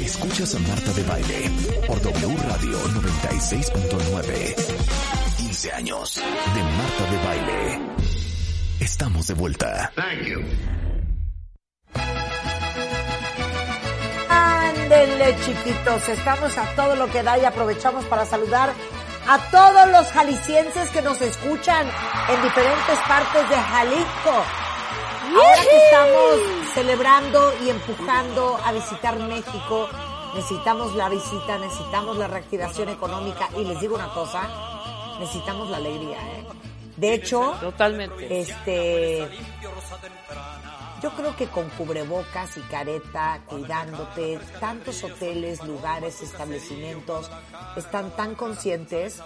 Escuchas a Marta de Baile por W Radio 96.9. 15 años de Marta de Baile. Estamos de vuelta. Thank you. Ándenle, chiquitos. Estamos a todo lo que da y aprovechamos para saludar a todos los jaliscienses que nos escuchan en diferentes partes de Jalisco. Ahora que estamos celebrando y empujando a visitar México, necesitamos la visita, necesitamos la reactivación económica y les digo una cosa, necesitamos la alegría. ¿eh? De hecho, Totalmente. este, yo creo que con cubrebocas y careta, cuidándote, tantos hoteles, lugares, establecimientos están tan conscientes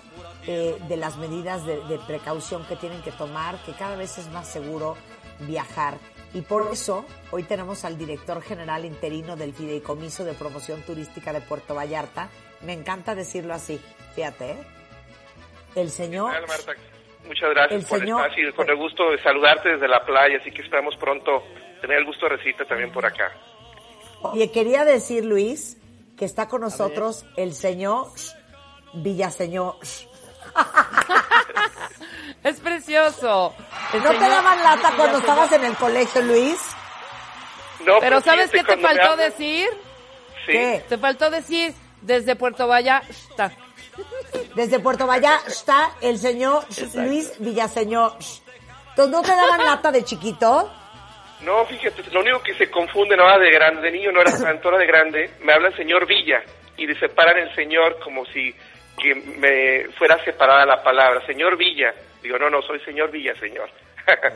eh, de las medidas de, de precaución que tienen que tomar que cada vez es más seguro viajar. Y por eso hoy tenemos al director general interino del Fideicomiso de Promoción Turística de Puerto Vallarta. Me encanta decirlo así, fíjate, ¿eh? El señor... Hola, Marta. Muchas gracias El por señor- el espacio y con el gusto de saludarte desde la playa, así que esperamos pronto tener el gusto de recibirte también por acá. Y quería decir, Luis, que está con nosotros el señor Villaseñor. Es precioso. El ¿No te daban lata cuando estabas en el colegio, Luis? No, Pero ¿sabes fíjate, qué te me faltó decir? Sí. ¿Qué? Te faltó decir desde Puerto Vallarta. Desde Puerto Vallarta está el señor Luis Villaseñor. Entonces, ¿no te daban lata de chiquito? No, fíjate, lo único que se confunde ahora de grande, de niño no era tanto, ahora de grande, me hablan señor Villa y de separan el señor como si que me fuera separada la palabra, señor Villa. Digo, no, no, soy señor Villa, señor.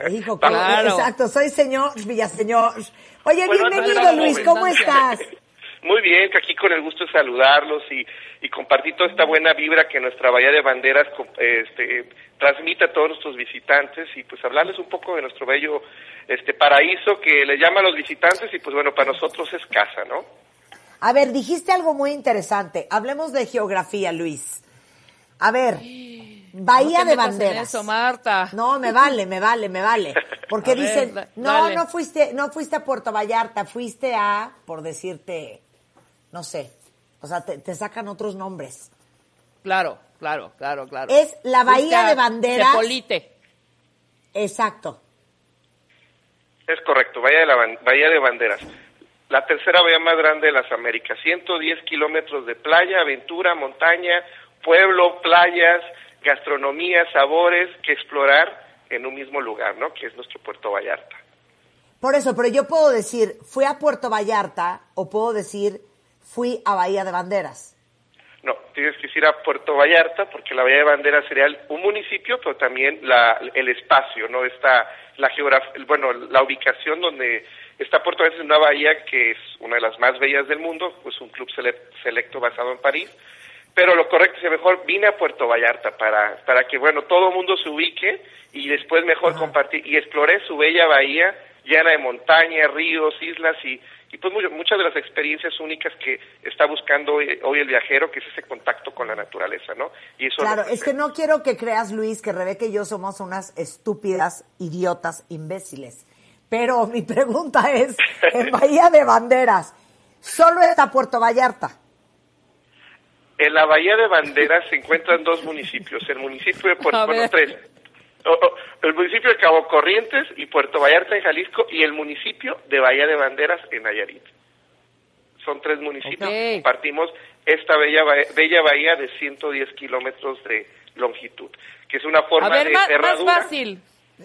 Dijo que Claro. exacto, soy señor Villaseñor. Oye, Bueno, bienvenido Luis, joven. ¿cómo estás? Muy bien, que aquí con el gusto de saludarlos y, y compartir toda esta buena vibra que nuestra Bahía de Banderas este, transmite a todos nuestros visitantes y pues hablarles un poco de nuestro bello este paraíso que le llaman los visitantes y pues bueno, para nosotros es casa, ¿no? A ver, dijiste algo muy interesante. Hablemos de geografía, Luis. A ver, Bahía No te de en Banderas. eso, Marta. No, me vale, me vale, me vale. Porque A dicen, no, dale. no fuiste, no fuiste a Puerto Vallarta, fuiste a, por decirte, no sé, o sea, te, te sacan otros nombres. Claro, claro, claro, claro. Es la Bahía a de Banderas. Cepolite. Exacto. Es correcto, Bahía de, la Bahía de Banderas. La tercera bahía más grande de las Américas, 110 kilómetros de playa, aventura, montaña, pueblo, playas, gastronomía, sabores que explorar en un mismo lugar, ¿no? Que es nuestro Puerto Vallarta. Por eso, pero yo puedo decir, fui a Puerto Vallarta o puedo decir, fui a Bahía de Banderas. No, tienes que ir a Puerto Vallarta porque la Bahía de Banderas sería un municipio, pero también la, el espacio, ¿no? Está la geografía, bueno, la ubicación donde está Puerto Vallarta es una bahía que es una de las más bellas del mundo, pues un club sele- selecto basado en París. Pero lo correcto es que mejor vine a Puerto Vallarta para, para que, bueno, todo el mundo se ubique y después mejor compartir. Y exploré su bella bahía llena de montañas, ríos, islas y, y pues mu- muchas de las experiencias únicas que está buscando hoy, hoy el viajero, que es ese contacto con la naturaleza, ¿no? Y eso Claro, es que no quiero que creas, Luis, que Rebeca y yo somos unas estúpidas, idiotas, imbéciles. Pero mi pregunta es, en Bahía de Banderas, ¿solo está Puerto Vallarta? En la Bahía de Banderas se encuentran dos municipios, el municipio de Puerto, bueno, ver. tres. O- o, el municipio de Cabo Corrientes y Puerto Vallarta en Jalisco y el municipio de Bahía de Banderas en Nayarit. Son tres municipios Ok. que compartimos esta bella, bahía- bella bahía de 110 kilómetros de longitud, que es una forma A ver, de más, más cerradura. fácil.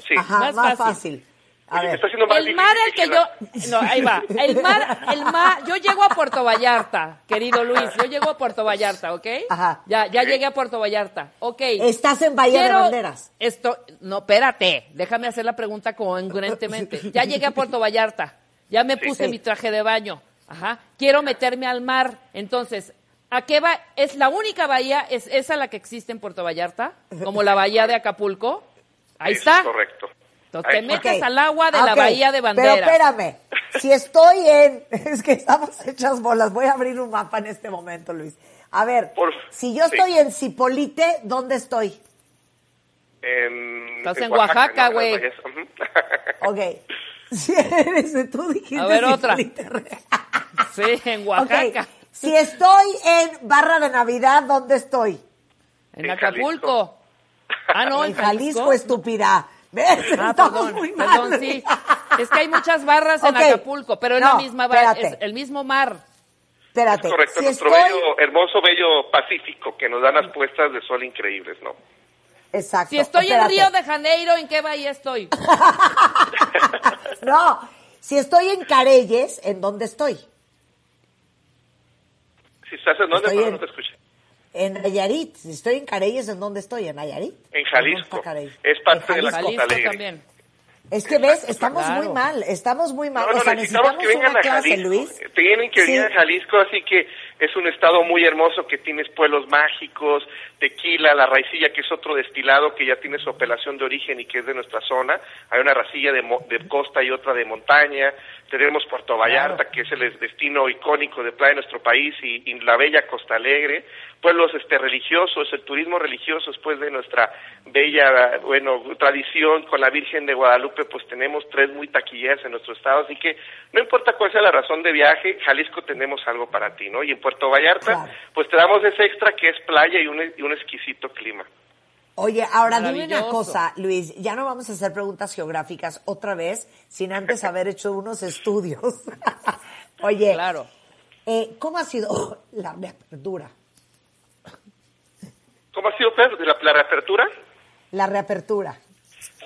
Sí. Ajá, Más más, fácil. fácil. A Oye, me ver, está haciendo más El mar al que yo... No, ahí va. El mar, el mar... Yo llego a Puerto Vallarta, querido Luis. Yo llego a Puerto Vallarta, ¿ok? Ajá. Ya, ya llegué a Puerto Vallarta. Ok. estás en Bahía Quiero- de Banderas. Esto, no, espérate, déjame hacer la pregunta congruentemente. Ya llegué a Puerto Vallarta, ya me puse Sí. mi traje de baño. Ajá. Quiero meterme al mar. Entonces, ¿a qué va? ¿Es la única bahía? ¿Es esa la que existe en Puerto Vallarta? Como la bahía de Acapulco. Ahí Es está. correcto. Te metes al agua de la bahía de Bandera. Pero espérame, si estoy en, es que estamos hechas bolas, voy a abrir un mapa en este momento, Luis. A ver, Por- si yo sí. estoy en Cipolite, ¿dónde estoy? En, Estás en Oaxaca, güey. Ok. Si eres, tú dijiste A ver, otra. Cipolite. Sí, en Oaxaca. Si estoy en Barra de Navidad, ¿dónde estoy? En En Acapulco. Ah, no, en Jalisco, estúpida. ¿Ves? Ah, perdón, muy mal. perdón, sí. Es que hay muchas barras en Ok. Acapulco, pero es No, la misma barra, es el mismo mar. Espérate. Es correcto, si nuestro estoy... bello, hermoso, bello Pacífico, que nos dan las puestas de sol increíbles, ¿no? Exacto. Si estoy espérate. en Río de Janeiro, ¿en qué bahía estoy? No, si estoy en Careyes, ¿en dónde estoy? Si estás en dónde, Estoy Pablo, en- no te escuché. En Nayarit. Si estoy en Careyes, ¿en dónde estoy? ¿En Nayarit? En ¿O Jalisco. Es parte En de la Jalisco. Costa Jalisco Alegre. también. Es que ves, estamos Claro. muy mal, estamos muy mal. No, no, o sea, necesitamos necesitamos que vengan una a clase, Jalisco. Luis. Tienen que venir Sí. a Jalisco, así que es un estado muy hermoso que tienes pueblos mágicos, tequila, la raicilla, que es otro destilado que ya tiene su apelación de origen y que es de nuestra zona. Hay una racilla de, mo- de costa y otra de montaña. Tenemos Puerto Vallarta, que es el destino icónico de playa de nuestro país, y, y la bella Costa Alegre. Pueblos este religiosos, el turismo religioso después de nuestra bella, bueno, tradición con la Virgen de Guadalupe, pues tenemos tres muy taquilleras en nuestro estado, así que no importa cuál sea la razón de viaje, Jalisco tenemos algo para ti, ¿no? Y en Puerto Vallarta, Claro. pues te damos ese extra que es playa y un, y un exquisito clima. Oye, ahora dime una cosa, Luis, ya no vamos a hacer preguntas geográficas otra vez sin antes haber hecho unos estudios. Oye, Claro. eh, ¿cómo ha sido la reapertura? ¿Cómo ha sido, Pedro, la reapertura? La reapertura.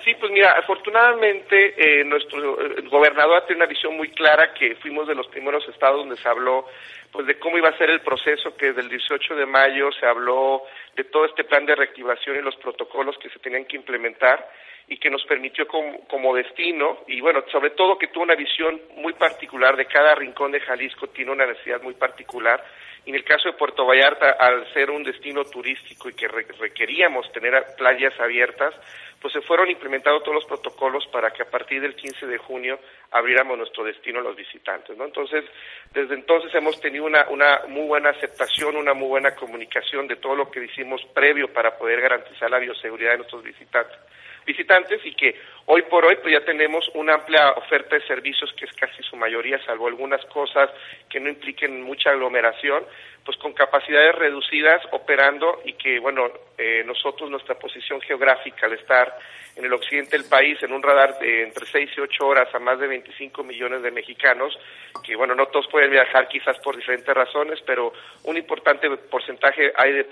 Sí, pues mira, afortunadamente eh, nuestro gobernador tiene una visión muy clara que fuimos de los primeros estados donde se habló pues de cómo iba a ser el proceso, que desde el 18 de mayo se habló de todo este plan de reactivación y los protocolos que se tenían que implementar y que nos permitió como, como destino y bueno, sobre todo que tuvo una visión muy particular de cada rincón de Jalisco tiene una necesidad muy particular. Y en el caso de Puerto Vallarta, al ser un destino turístico y que re- requeríamos tener playas abiertas, pues se fueron implementando todos los protocolos para que a partir del 15 de junio abriéramos nuestro destino a los visitantes, ¿no? Entonces, desde entonces hemos tenido una, una muy buena aceptación, una muy buena comunicación de todo lo que hicimos previo para poder garantizar la bioseguridad de nuestros visitantes visitantes y que hoy por hoy pues ya tenemos una amplia oferta de servicios que es casi su mayoría, salvo algunas cosas que no impliquen mucha aglomeración, pues con capacidades reducidas operando y que bueno, eh, nosotros nuestra posición geográfica al estar en el occidente del país en un radar de entre 6 y 8 horas a más de 25 millones de mexicanos, que bueno, no todos pueden viajar quizás por diferentes razones, pero un importante porcentaje hay de,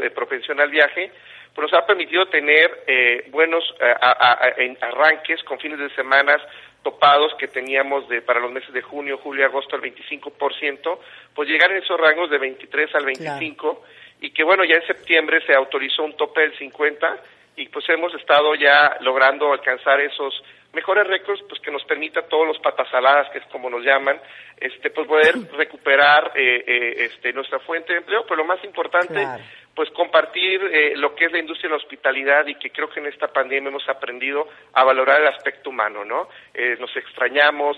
de propensión al viaje, pues nos ha permitido tener eh, buenos eh, arranques con fines de semanas topados que teníamos de para los meses de junio, julio, agosto al 25%, pues llegar en esos rangos de 23 al 25 y que bueno, ya en septiembre se autorizó un tope del 50 y pues hemos estado ya logrando alcanzar esos mejores récords pues que nos permita a todos los patasaladas que es como nos llaman este pues poder recuperar eh, eh, este nuestra fuente de empleo pero lo más importante Claro. Pues compartir eh, lo que es la industria de la hospitalidad y que creo que en esta pandemia hemos aprendido a valorar el aspecto humano, ¿no? Eh, nos extrañamos,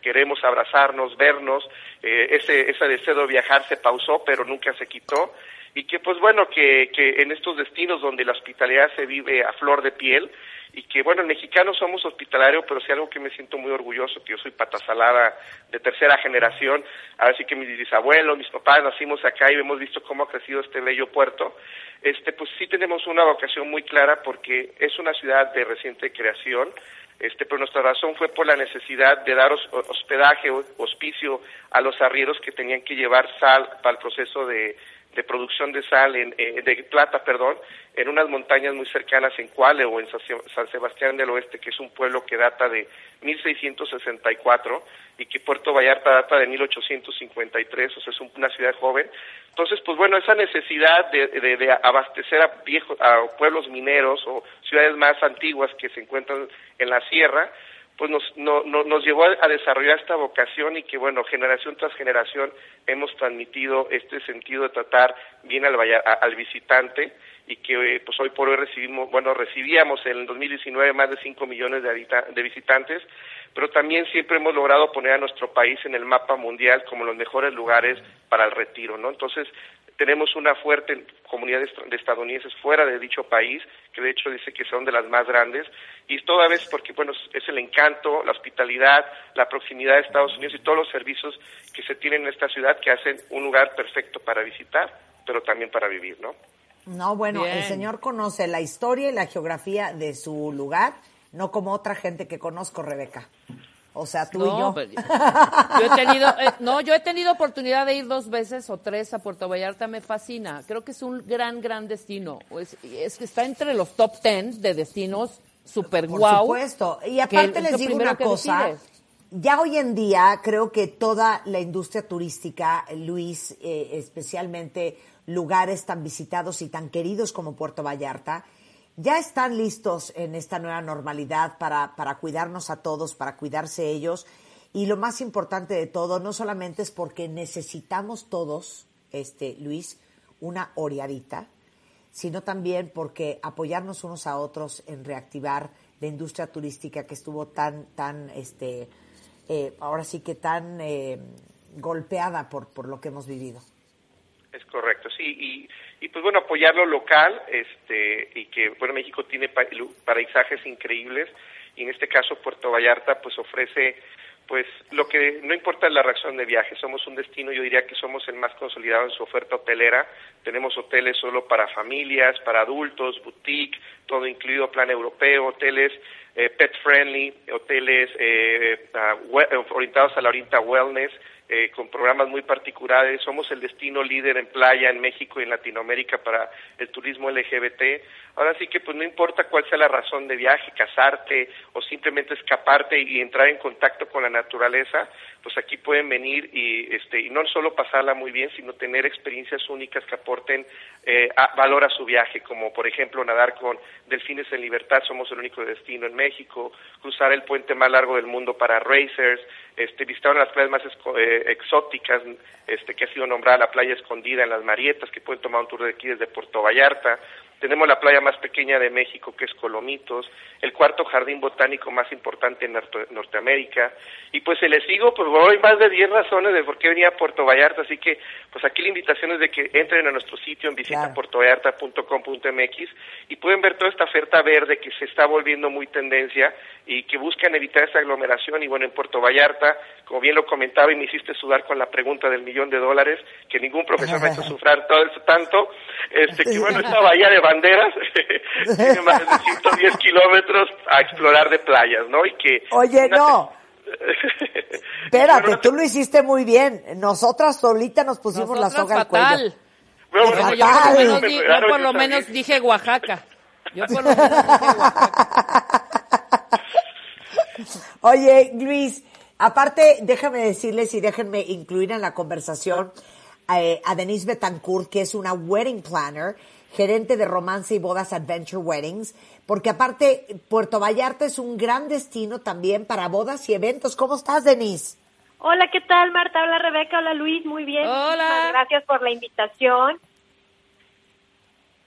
queremos abrazarnos, vernos, eh, ese, ese deseo de viajar se pausó, pero nunca se quitó y que pues bueno, que, que en estos destinos donde la hospitalidad se vive a flor de piel y que bueno, en mexicano somos hospitalarios, pero sí algo que me siento muy orgulloso, que yo soy patasalada de tercera generación, así que mis bisabuelos, mis papás nacimos acá y hemos visto cómo ha crecido este bello puerto, este pues sí tenemos una vocación muy clara porque es una ciudad de reciente creación, este, pero nuestra razón fue por la necesidad de dar hos- hospedaje, hospicio a los arrieros que tenían que llevar sal para el proceso de, de producción de sal, en, eh, de plata, perdón, en unas montañas muy cercanas en Cuale o en San Se- San Sebastián del Oeste, que es un pueblo que data de 1664 y que Puerto Vallarta data de 1853, o sea, es un- una ciudad joven. Entonces, pues bueno, esa necesidad de, de- de abastecer a viejos, a pueblos mineros o ciudades más antiguas que se encuentran en la sierra, pues nos, nos llevó a, desarrollar esta vocación y que, bueno, generación tras generación hemos transmitido este sentido de tratar bien al, al visitante y que eh, pues hoy por hoy recibimos, bueno, recibíamos en el 2019 más de 5 millones de, de visitantes, pero también siempre hemos logrado poner a nuestro país en el mapa mundial como los mejores lugares para el retiro, ¿no? Entonces, tenemos una fuerte comunidad de estadounidenses fuera de dicho país, que de hecho dice que son de las más grandes, y toda vez porque, bueno, es el encanto, la hospitalidad, la proximidad de Estados Unidos y todos los servicios que se tienen en esta ciudad que hacen un lugar perfecto para visitar, pero también para vivir, ¿no? No, bueno, el señor conoce la historia y la geografía de su lugar, no como otra gente que conozco, Rebeca. O sea, tú y yo. Yo he tenido, eh, no, yo he tenido oportunidad de ir dos veces o tres a Puerto Vallarta, me fascina. Creo que es un gran, gran destino. Es, es está entre los top ten de destinos super guau. Por supuesto. Y aparte les digo una cosa. Ya hoy en día creo que toda la industria turística, Luis, eh, especialmente lugares tan visitados y tan queridos como Puerto Vallarta, ya están listos en esta nueva normalidad para, para cuidarnos a todos, para cuidarse ellos. Y lo más importante de todo, no solamente es porque necesitamos todos, este, Luis, una oreadita, sino también porque apoyarnos unos a otros en reactivar la industria turística que estuvo tan, tan, este, eh, ahora sí que tan eh, golpeada por, por lo que hemos vivido. Es correcto, sí, y pues bueno apoyar lo local este y que bueno México tiene paisajes increíbles. Y en este caso Puerto Vallarta pues ofrece pues lo que no importa la reacción de viaje, somos un destino, yo diría que somos el más consolidado en su oferta hotelera, tenemos hoteles solo para familias, para adultos, boutique, todo incluido, plan europeo, hoteles eh, pet friendly, hoteles eh, orientados a la orienta wellness, eh, con programas muy particulares. Somos el destino líder en playa en México y en Latinoamérica para el turismo LGBT. Ahora sí que pues no importa cuál sea la razón de viaje, casarte o simplemente escaparte y entrar en contacto con la naturaleza, pues aquí pueden venir y este y no solo pasarla muy bien, sino tener experiencias únicas que aporten eh, valor a su viaje, como por ejemplo nadar con delfines en libertad, somos el único destino en México, cruzar el puente más largo del mundo para racers, este, visitar una de las playas más eh, exóticas, este, que ha sido nombrada la playa escondida en las Marietas, que pueden tomar un tour de aquí desde Puerto Vallarta, tenemos la playa más pequeña de México, que es Colomitos, el cuarto jardín botánico más importante en Norteamérica. Y pues se les sigo, pues hay más de 10 razones de por qué venía a Puerto Vallarta. Así que, pues aquí la invitación es de que entren a nuestro sitio en visitapuertovallarta.com.mx y pueden ver toda esta oferta verde que se está volviendo muy tendencia y que buscan evitar esa aglomeración. Y bueno, en Puerto Vallarta, como bien lo comentaba y me hiciste sudar con la pregunta del millón de dólares, que ningún profesor me hecho sufrir todo eso tanto, este, que bueno, esta bahía de banderas, tiene más de 110 kilómetros a explorar de playas, ¿no? Y que... Oye, no. Espérate, tú lo hiciste muy bien. Nosotras solita nos pusimos la soga al cuello. Bueno, yo, por lo menos, yo por lo menos dije Oaxaca. Yo por lo menos dije Oaxaca. Oye, Luis, aparte, déjame decirles y déjenme incluir en la conversación eh, a Denise Betancourt, que es una wedding planner gerente de romance y bodas Adventure Weddings, porque aparte Puerto Vallarta es un gran destino también para bodas y eventos. ¿Cómo estás, Denise? Hola, ¿qué tal, Marta? Hola, Rebeca. Hola, Luis. Muy bien. Hola. gracias por la invitación.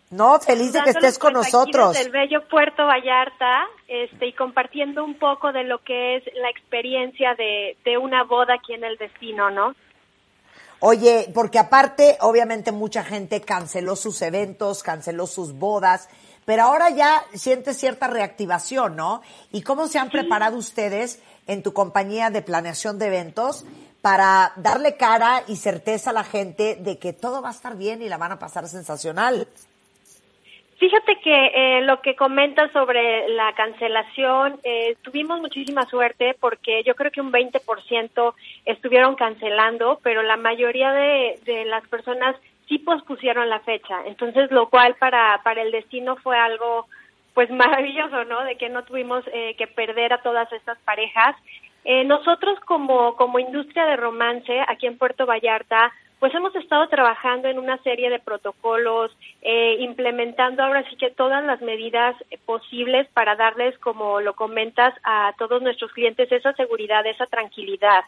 No, feliz de que estés con nosotros. Del bello Puerto Vallarta, este, y compartiendo un poco de lo que es la experiencia de, de una boda aquí en el destino, ¿no? Oye, porque aparte, obviamente mucha gente canceló sus eventos, canceló sus bodas, pero ahora ya siente cierta reactivación, ¿no? ¿Y cómo se han preparado ustedes en tu compañía de planeación de eventos para darle cara y certeza a la gente de que todo va a estar bien y la van a pasar sensacional? Fíjate que eh, lo que comentas sobre la cancelación, eh, tuvimos muchísima suerte porque yo creo que un 20% estuvieron cancelando, pero la mayoría de, las personas sí pospusieron la fecha. Entonces, lo cual para, para el destino fue algo pues maravilloso, ¿no? De que no tuvimos eh, que perder a todas estas parejas. nosotros como, como industria de romance aquí en Puerto Vallarta, pues hemos estado trabajando en una serie de protocolos, eh, implementando ahora sí que todas las medidas posibles para darles, como lo comentas, a todos nuestros clientes esa seguridad, esa tranquilidad.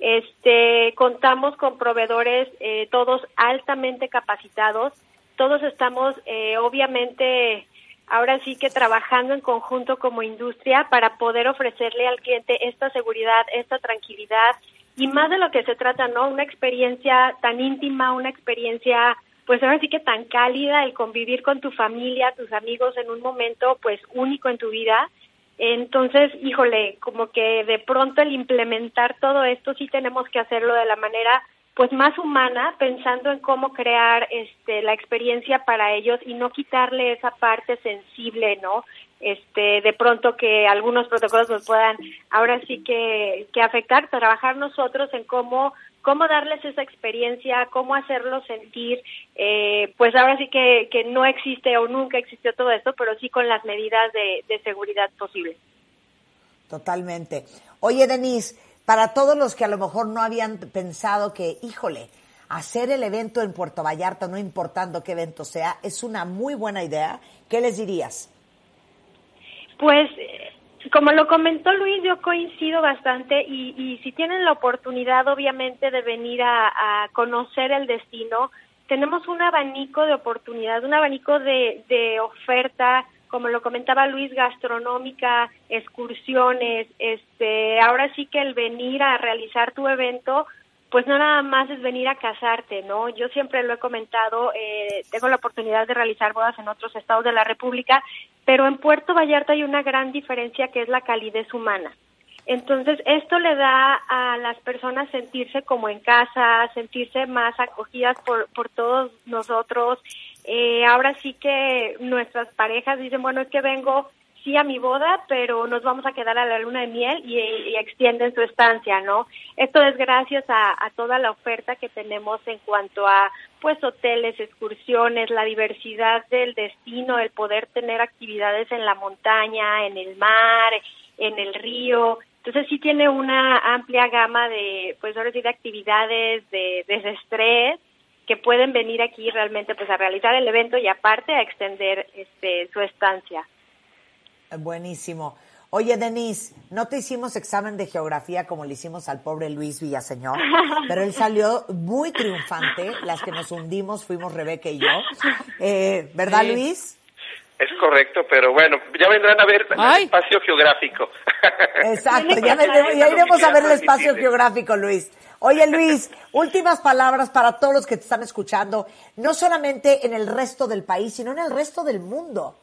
Este, contamos con proveedores eh, todos altamente capacitados, todos estamos eh, obviamente ahora sí que trabajando en conjunto como industria para poder ofrecerle al cliente esta seguridad, esta tranquilidad y más de lo que se trata, ¿no? Una experiencia tan íntima, una experiencia pues ahora sí que tan cálida, el convivir con tu familia, tus amigos en un momento pues único en tu vida. Entonces, híjole, como que de pronto el implementar todo esto sí tenemos que hacerlo de la manera pues más humana, pensando en cómo crear este la experiencia para ellos y no quitarle esa parte sensible, ¿no? Este, de pronto que algunos protocolos nos puedan ahora sí que, afectar, trabajar nosotros en cómo cómo darles esa experiencia, cómo hacerlos sentir, eh, pues ahora sí que, que no existe o nunca existió todo esto, pero sí con las medidas de, de seguridad posibles. Totalmente. Oye, Denise, para todos los que a lo mejor no habían pensado que, híjole, hacer el evento en Puerto Vallarta, no importando qué evento sea, es una muy buena idea, ¿qué les dirías? Pues, como lo comentó Luis, yo coincido bastante y, y si tienen la oportunidad, obviamente, de venir a, a, conocer el destino, tenemos un abanico de oportunidad, un abanico de, de oferta, como lo comentaba Luis, gastronómica, excursiones, este, ahora sí que el venir a realizar tu evento, pues no nada más es venir a casarte, ¿no? Yo siempre lo he comentado, eh, tengo la oportunidad de realizar bodas en otros estados de la República, pero en Puerto Vallarta hay una gran diferencia que es la calidez humana. Entonces, esto le da a las personas sentirse como en casa, sentirse más acogidas por, por todos nosotros, eh, ahora sí que nuestras parejas dicen, bueno, es que vengo sí a mi boda, pero nos vamos a quedar a la luna de miel y, extienden su estancia, ¿no? Esto es gracias a, a, toda la oferta que tenemos en cuanto a, pues, hoteles, excursiones, la diversidad del destino, el poder tener actividades en la montaña, en el mar, en el río. Entonces sí tiene una amplia gama de, pues, ahora sí, de actividades, de desestrés que pueden venir aquí realmente pues a realizar el evento y aparte a extender este su estancia. Buenísimo. Oye, Denise, no te hicimos examen de geografía como le hicimos al pobre Luis Villaseñor, pero él salió muy triunfante. Las que nos hundimos fuimos Rebeca y yo. Eh, ¿Verdad, sí. Luis? Es correcto, pero bueno, ya vendrán a ver el espacio geográfico. Exacto, ya, vendremos, ya iremos a ver el espacio geográfico, Luis. Oye Luis, últimas palabras para todos los que te están escuchando, no solamente en el resto del país, sino en el resto del mundo.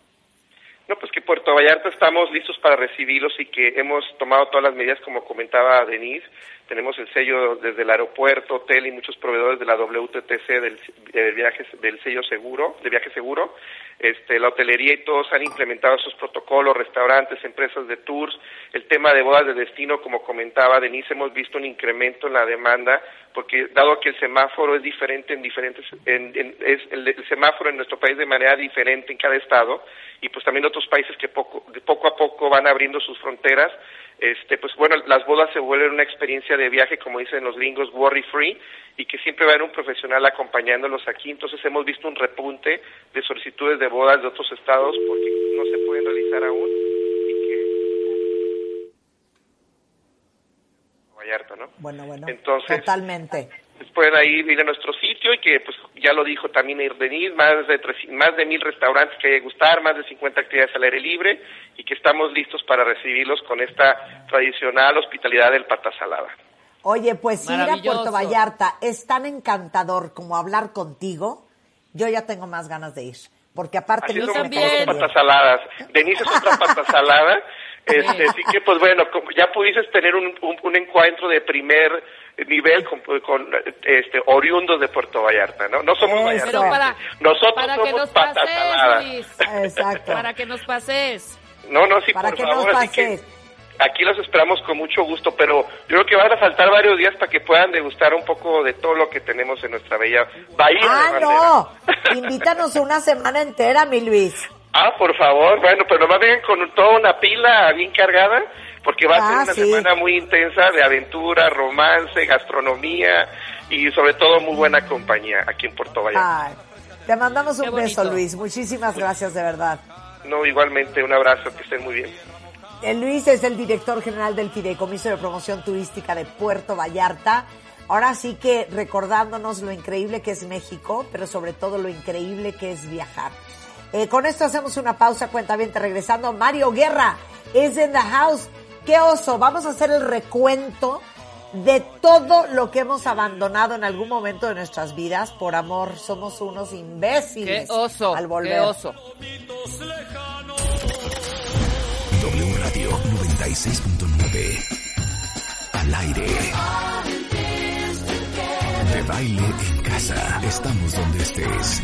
No, pues que Puerto Vallarta estamos listos para recibirlos y que hemos tomado todas las medidas, como comentaba Denise. Tenemos el sello desde el aeropuerto, hotel y muchos proveedores de la WTTC del, del, viaje, del sello seguro, de viaje seguro. Este, la hotelería y todos han implementado esos protocolos, restaurantes, empresas de tours. El tema de bodas de destino, como comentaba Denise, hemos visto un incremento en la demanda porque dado que el semáforo es diferente en diferentes, en, es el, el, semáforo en nuestro país de manera diferente en cada estado y pues también otros países que poco, de poco a poco van abriendo sus fronteras, este, pues bueno, las bodas se vuelven una experiencia de viaje, como dicen los gringos, worry free, y que siempre va a haber un profesional acompañándolos aquí. Entonces hemos visto un repunte de solicitudes de bodas de otros estados porque no se pueden realizar aún y que Vallarta, ¿no? Bueno, bueno. Entonces, totalmente. Pues pueden ahí ir a nuestro sitio y que pues ya lo dijo también Irdenis, más de tres, más de mil restaurantes que hay que gustar, más de 50 actividades al aire libre y que estamos listos para recibirlos con esta tradicional hospitalidad del pata salada. Oye, pues ir a Puerto Vallarta es tan encantador como hablar contigo. Yo ya tengo más ganas de ir, porque aparte Así somos patas saladas. Denise es otra pata salada. Este, así que, pues bueno, ya pudiste tener un, un, un encuentro de primer nivel con, con, este oriundos de Puerto Vallarta, ¿no? No somos Vallarta. Para, Nosotros para somos que nos pases. Exacto. Para que nos pases. No, no, sí, para por que favor, nos así pases. que aquí los esperamos con mucho gusto, pero yo creo que van a faltar varios días para que puedan degustar un poco de todo lo que tenemos en nuestra bella bahía. Ah, de no. Invítanos una semana entera, mi Luis. Ah, por favor, bueno, pero nomás vengan con toda una pila bien cargada, porque va a Ah, ser una sí. semana muy intensa de aventura, romance, gastronomía, y sobre todo muy buena compañía aquí en Puerto Vallarta. Ay, te mandamos un beso. Luis. Muchísimas gracias, de verdad. No, igualmente, un abrazo, que estén muy bien. El Luis es el director general del Fideicomiso de Promoción Turística de Puerto Vallarta. Ahora sí que recordándonos lo increíble que es México, pero sobre todo lo increíble que es viajar. Eh, con esto hacemos una pausa, cuenta bien, regresando. Mario Guerra es in the house. ¡Qué oso! Vamos a hacer el recuento de todo lo que hemos abandonado en algún momento de nuestras vidas por amor. Somos unos Qué imbéciles oso, al volver. qué oso. W Radio 96.9. Al aire. De baile en casa. Estamos donde estés.